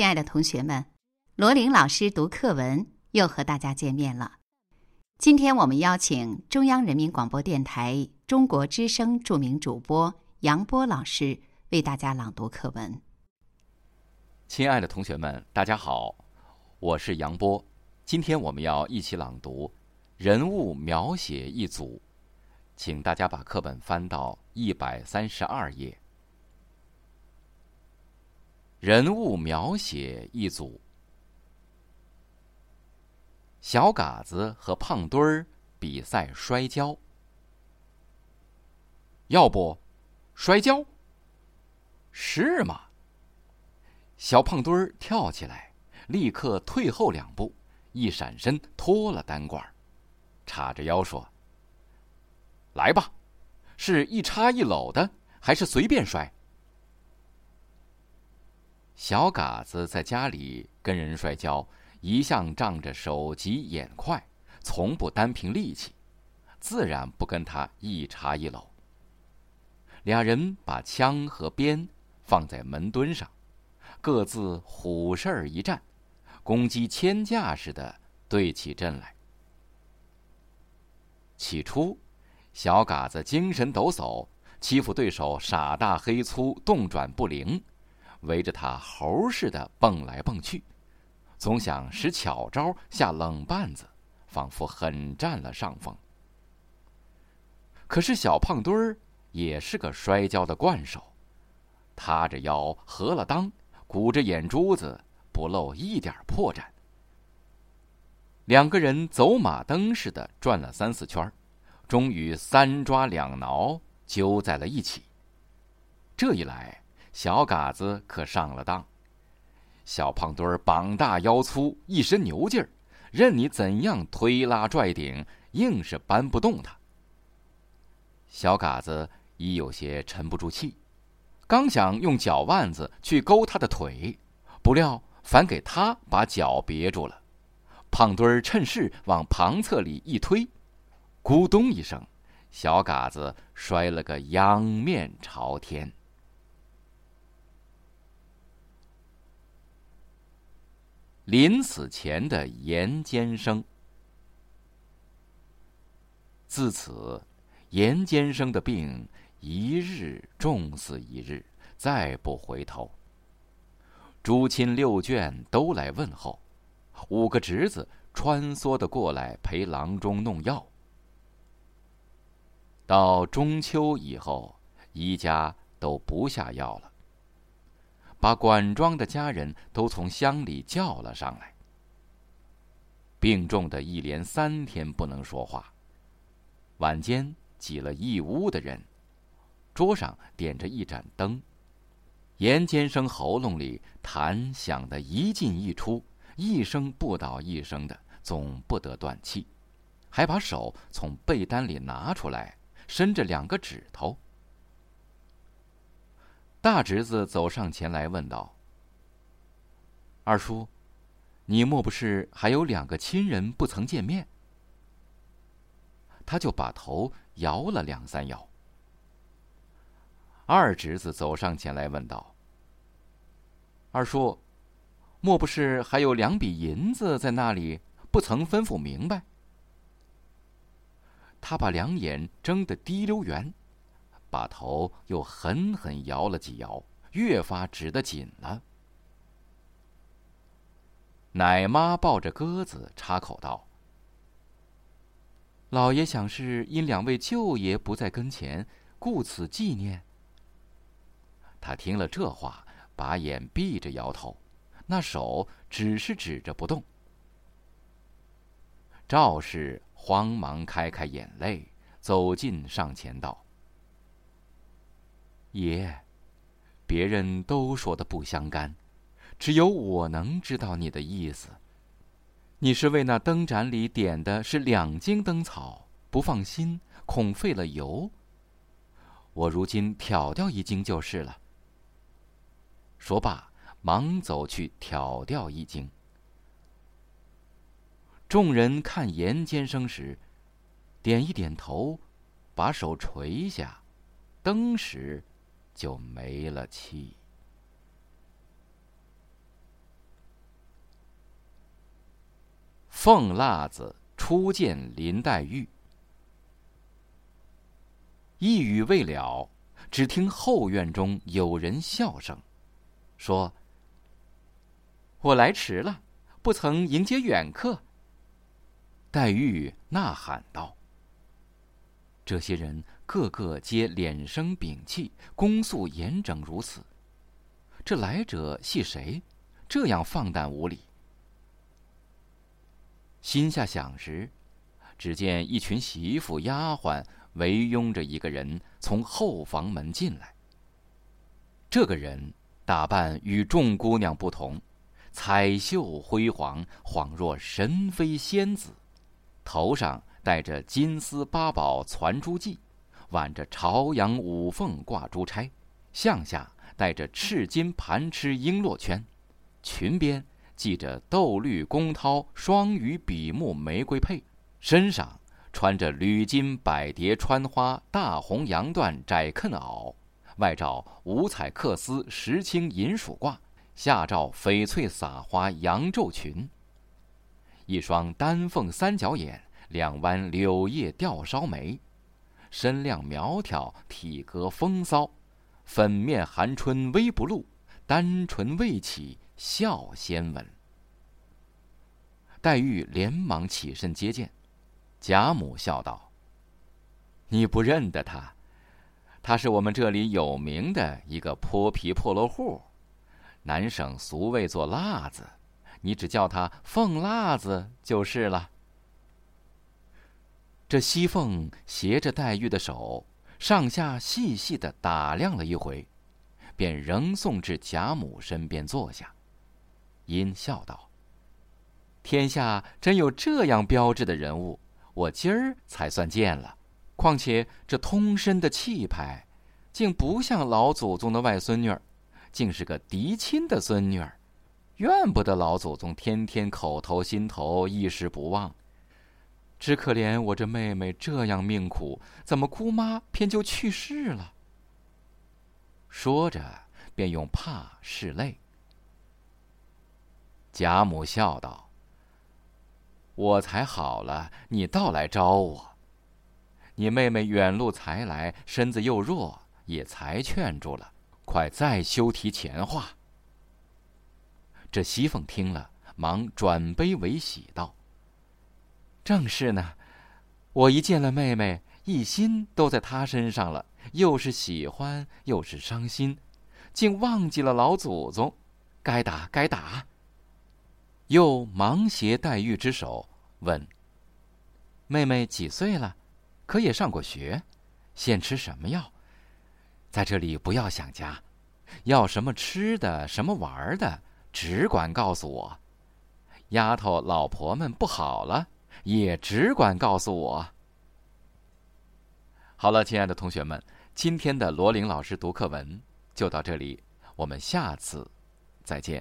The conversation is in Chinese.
亲爱的同学们，罗琳老师读课文又和大家见面了。今天我们邀请中央人民广播电台中国之声著名主播杨波老师为大家朗读课文。亲爱的同学们，大家好，我是杨波。今天我们要一起朗读《人物描写一组》，请大家把课本翻到一百三十二页。人物描写一组：小嘎子和胖墩儿比赛摔跤。要不，摔跤？是吗？小胖墩儿跳起来，立刻退后两步，一闪身脱了单褂，叉着腰说：“来吧，是一插一搂的，还是随便摔？”小嘎子在家里跟人摔跤，一向仗着手疾眼快，从不单凭力气，自然不跟他一插一搂。俩人把枪和鞭放在门墩上，各自虎视一站，公鸡千架似的对起阵来。起初，小嘎子精神抖擞，欺负对手傻大黑粗，动转不灵。围着他猴似的蹦来蹦去，总想使巧招下冷绊子，仿佛很占了上风。可是小胖墩儿也是个摔跤的惯手，塌着腰，合了裆，鼓着眼珠子，不露一点破绽。两个人走马灯似的转了三四圈，终于三抓两挠，揪在了一起。这一来。小嘎子可上了当，小胖墩儿膀大腰粗，一身牛劲儿，任你怎样推拉拽顶，硬是搬不动他。小嘎子已有些沉不住气，刚想用脚腕子去勾他的腿，不料反给他把脚别住了。胖墩儿趁势往旁侧里一推，咕咚一声，小嘎子摔了个仰面朝天。临死前的严监生。自此，严监生的病一日重似一日，再不回头。诸亲六眷都来问候，五个侄子穿梭的过来陪郎中弄药。到中秋以后，一家都不下药了。把管庄的家人都从乡里叫了上来。病重的一连三天不能说话。晚间挤了一屋的人，桌上点着一盏灯。严监生喉咙里痰响得一进一出，一声不倒一声的，总不得断气，还把手从被单里拿出来，伸着两个指头。大侄子走上前来问道：“二叔，你莫不是还有两个亲人不曾见面？”他就把头摇了两三摇。二侄子走上前来问道：“二叔，莫不是还有两笔银子在那里不曾吩咐明白？”他把两眼睁得滴溜圆。把头又狠狠摇了几摇，越发直得紧了。奶妈抱着鸽子插口道：“老爷想是因两位舅爷不在跟前，故此纪念。”他听了这话，把眼闭着摇头，那手只是指着不动。赵氏慌忙开开眼泪，走近上前道。爷，别人都说的不相干，只有我能知道你的意思。你是为那灯盏里点的是两斤灯草，不放心，恐费了油。我如今挑掉一斤就是了。说罢，忙走去挑掉一斤。众人看严监生时，点一点头，把手垂下，登时。就没了气。凤辣子初见林黛玉。一语未了只听后院中有人笑声说我来迟了不曾迎接远客。黛玉呐喊道这些人个个皆脸生屏气，恭肃严整如此，这来者系谁？这样放诞无礼？”心下想时，只见一群媳妇丫鬟围拥着一个人从后房门进来。这个人打扮与众姑娘不同，彩绣辉煌，恍若神妃仙子，头上戴着金丝八宝攒珠髻，挽着朝阳五凤挂珠钗，项下戴着赤金盘螭璎珞圈，裙边。系着豆绿宫绦双鱼比目玫瑰佩，身上穿着缕金百蝶穿花大红洋缎窄裉袄，外罩五彩缂丝石青银鼠褂，下罩翡翠撒花洋绉裙。一双丹凤三角眼，两弯柳叶吊梢眉，身量苗条，体格风骚，粉面含春微不露，丹唇未启。笑先闻。黛玉连忙起身接见，贾母笑道：“你不认得他，他是我们这里有名的一个泼皮破落户，南省俗谓做辣子，你只叫他凤辣子就是了。”这西凤携着黛玉的手，上下细细的打量了一回，便仍送至贾母身边坐下。因笑道：“天下真有这样标致的人物，我今儿才算见了。况且这通身的气派，竟不像老祖宗的外孙女儿，竟是个嫡亲的孙女儿。怨不得老祖宗天天口头心头一时不忘。只可怜我这妹妹这样命苦，怎么姑妈偏就去世了？”说着，便用帕拭泪。贾母笑道：“我才好了，你倒来招我。你妹妹远路才来，身子又弱，也才劝住了。快再休提前话。”这熙凤听了，忙转悲为喜道：“正是呢，我一见了妹妹，一心都在她身上了，又是喜欢，又是伤心，竟忘记了老祖宗。该打，该打。”又忙携黛玉之手，问：“妹妹几岁了？可也上过学？现吃什么药？在这里不要想家，要什么吃的，什么玩的，只管告诉我。丫头、老婆们不好了，也只管告诉我。”好了，亲爱的同学们，今天的罗琳老师读课文就到这里，我们下次再见。